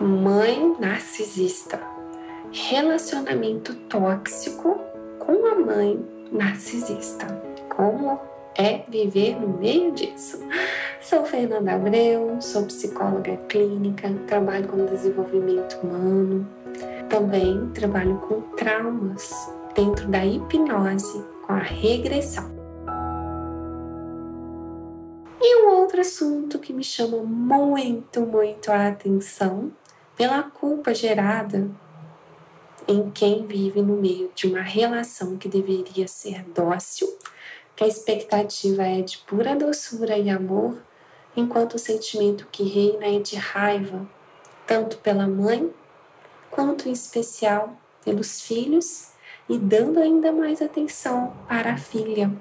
Mãe narcisista. Relacionamento tóxico com a mãe narcisista. Como é viver no meio disso? Sou Fernanda Abreu, sou psicóloga clínica, trabalho com desenvolvimento humano, também trabalho com traumas dentro da hipnose, com a regressão. E um outro assunto que me chama muito, muito a atenção pela culpa gerada em quem vive no meio de uma relação que deveria ser dócil, que a expectativa é de pura doçura e amor, enquanto o sentimento que reina é de raiva, tanto pela mãe quanto em especial pelos filhos e dando ainda mais atenção para a filha.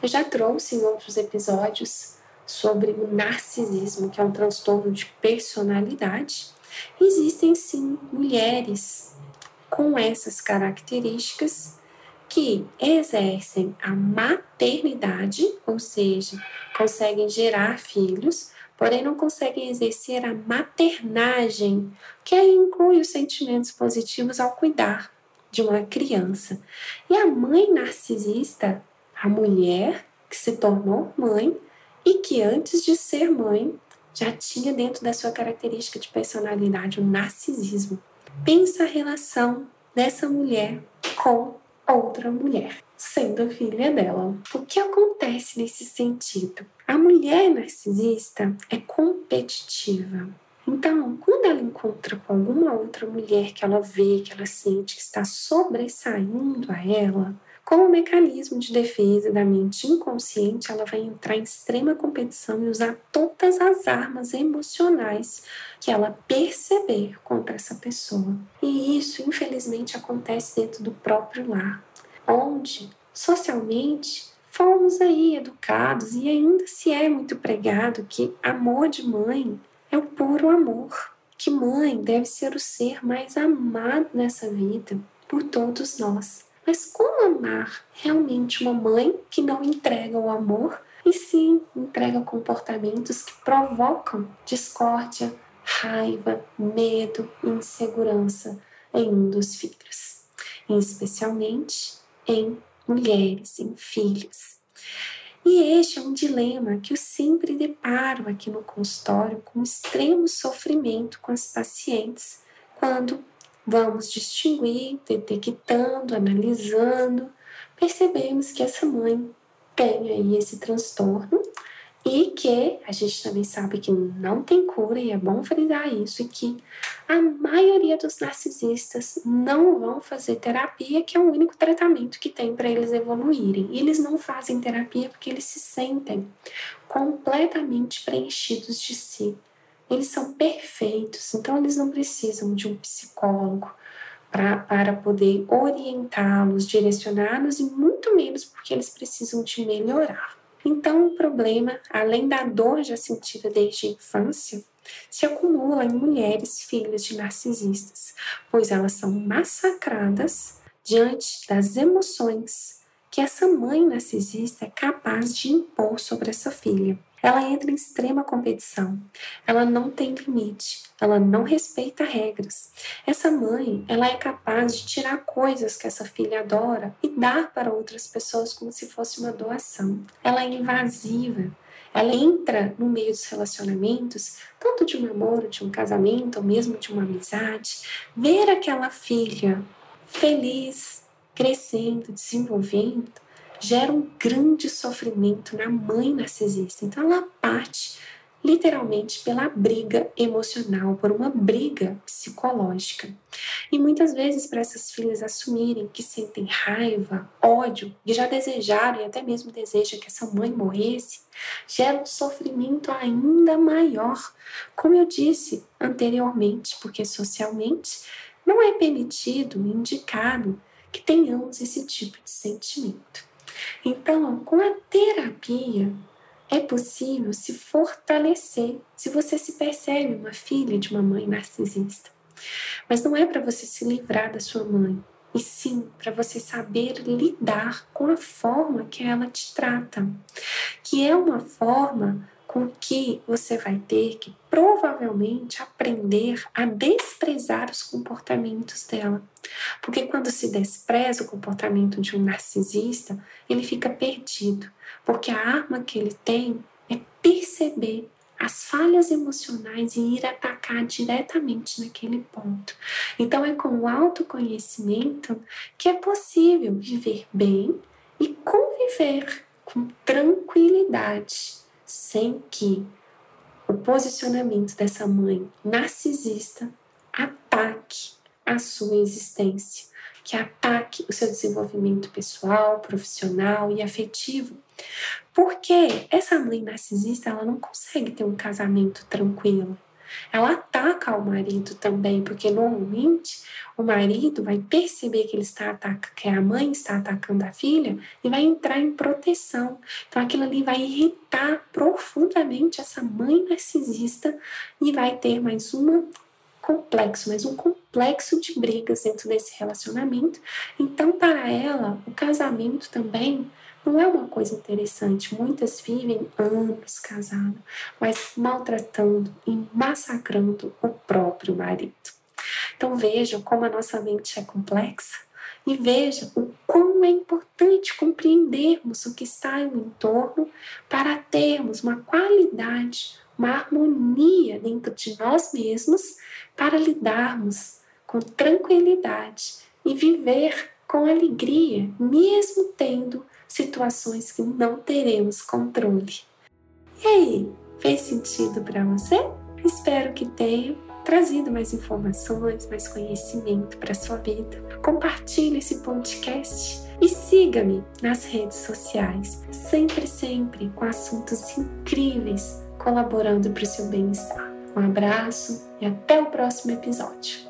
Eu já trouxe em outros episódios sobre o narcisismo, que é um transtorno de personalidade Existem sim mulheres com essas características que exercem a maternidade, ou seja, conseguem gerar filhos, porém não conseguem exercer a maternagem, que inclui os sentimentos positivos ao cuidar de uma criança. E a mãe narcisista, a mulher que se tornou mãe e que antes de ser mãe já tinha dentro da sua característica de personalidade o narcisismo. Pensa a relação dessa mulher com outra mulher, sendo filha dela. O que acontece nesse sentido? A mulher narcisista é competitiva. Então, quando ela encontra com alguma outra mulher que ela vê, que ela sente que está sobressaindo a ela, como mecanismo de defesa da mente inconsciente, ela vai entrar em extrema competição e usar todas as armas emocionais que ela perceber contra essa pessoa. E isso, infelizmente, acontece dentro do próprio lar, onde socialmente fomos aí educados e ainda se é muito pregado que amor de mãe é o puro amor, que mãe deve ser o ser mais amado nessa vida por todos nós. Mas como amar realmente uma mãe que não entrega o amor e sim entrega comportamentos que provocam discórdia, raiva, medo insegurança em um dos filhos, e especialmente em mulheres, em filhos. E este é um dilema que eu sempre deparo aqui no consultório com extremo sofrimento com as pacientes quando Vamos distinguir, detectando, analisando, percebemos que essa mãe tem aí esse transtorno e que a gente também sabe que não tem cura e é bom frisar isso e que a maioria dos narcisistas não vão fazer terapia, que é o único tratamento que tem para eles evoluírem. E eles não fazem terapia porque eles se sentem completamente preenchidos de si. Eles são perfeitos, então eles não precisam de um psicólogo pra, para poder orientá-los, direcioná-los e muito menos porque eles precisam de melhorar. Então, o problema, além da dor já sentida desde a infância, se acumula em mulheres filhas de narcisistas, pois elas são massacradas diante das emoções que essa mãe narcisista é capaz de impor sobre essa filha. Ela entra em extrema competição. Ela não tem limite. Ela não respeita regras. Essa mãe, ela é capaz de tirar coisas que essa filha adora e dar para outras pessoas como se fosse uma doação. Ela é invasiva. Ela entra no meio dos relacionamentos, tanto de um namoro, de um casamento, ou mesmo de uma amizade, ver aquela filha feliz, crescendo, desenvolvendo, gera um grande sofrimento na mãe narcisista. Então ela parte literalmente pela briga emocional, por uma briga psicológica. E muitas vezes para essas filhas assumirem que sentem raiva, ódio e já desejaram e até mesmo desejam que essa mãe morresse, gera um sofrimento ainda maior, como eu disse anteriormente, porque socialmente não é permitido, indicado que tenhamos esse tipo de sentimento. Então, com a terapia, é possível se fortalecer se você se percebe uma filha de uma mãe narcisista. Mas não é para você se livrar da sua mãe, e sim para você saber lidar com a forma que ela te trata, que é uma forma com que você vai ter que provavelmente aprender a desprezar os comportamentos dela. Porque quando se despreza o comportamento de um narcisista, ele fica perdido, porque a arma que ele tem é perceber as falhas emocionais e ir atacar diretamente naquele ponto. Então é com o autoconhecimento que é possível viver bem e conviver com tranquilidade, sem que o posicionamento dessa mãe narcisista ataque a sua existência, que ataque o seu desenvolvimento pessoal, profissional e afetivo. Porque essa mãe narcisista, ela não consegue ter um casamento tranquilo. Ela ataca o marido também, porque normalmente o marido vai perceber que ele está atacando, que a mãe está atacando a filha e vai entrar em proteção. Então aquilo ali vai irritar profundamente essa mãe narcisista e vai ter mais uma complexo, mais um complexo de brigas dentro desse relacionamento. Então, para ela, o casamento também não é uma coisa interessante. Muitas vivem anos casadas, mas maltratando e massacrando o próprio marido. Então vejam como a nossa mente é complexa e veja o quão é importante compreendermos o que está no entorno para termos uma qualidade, uma harmonia dentro de nós mesmos para lidarmos com tranquilidade e viver com alegria, mesmo tendo situações que não teremos controle. E aí, fez sentido para você? Espero que tenha trazido mais informações, mais conhecimento para sua vida. Compartilhe esse podcast e siga-me nas redes sociais, sempre, sempre com assuntos incríveis colaborando para o seu bem-estar. Um abraço e até o próximo episódio.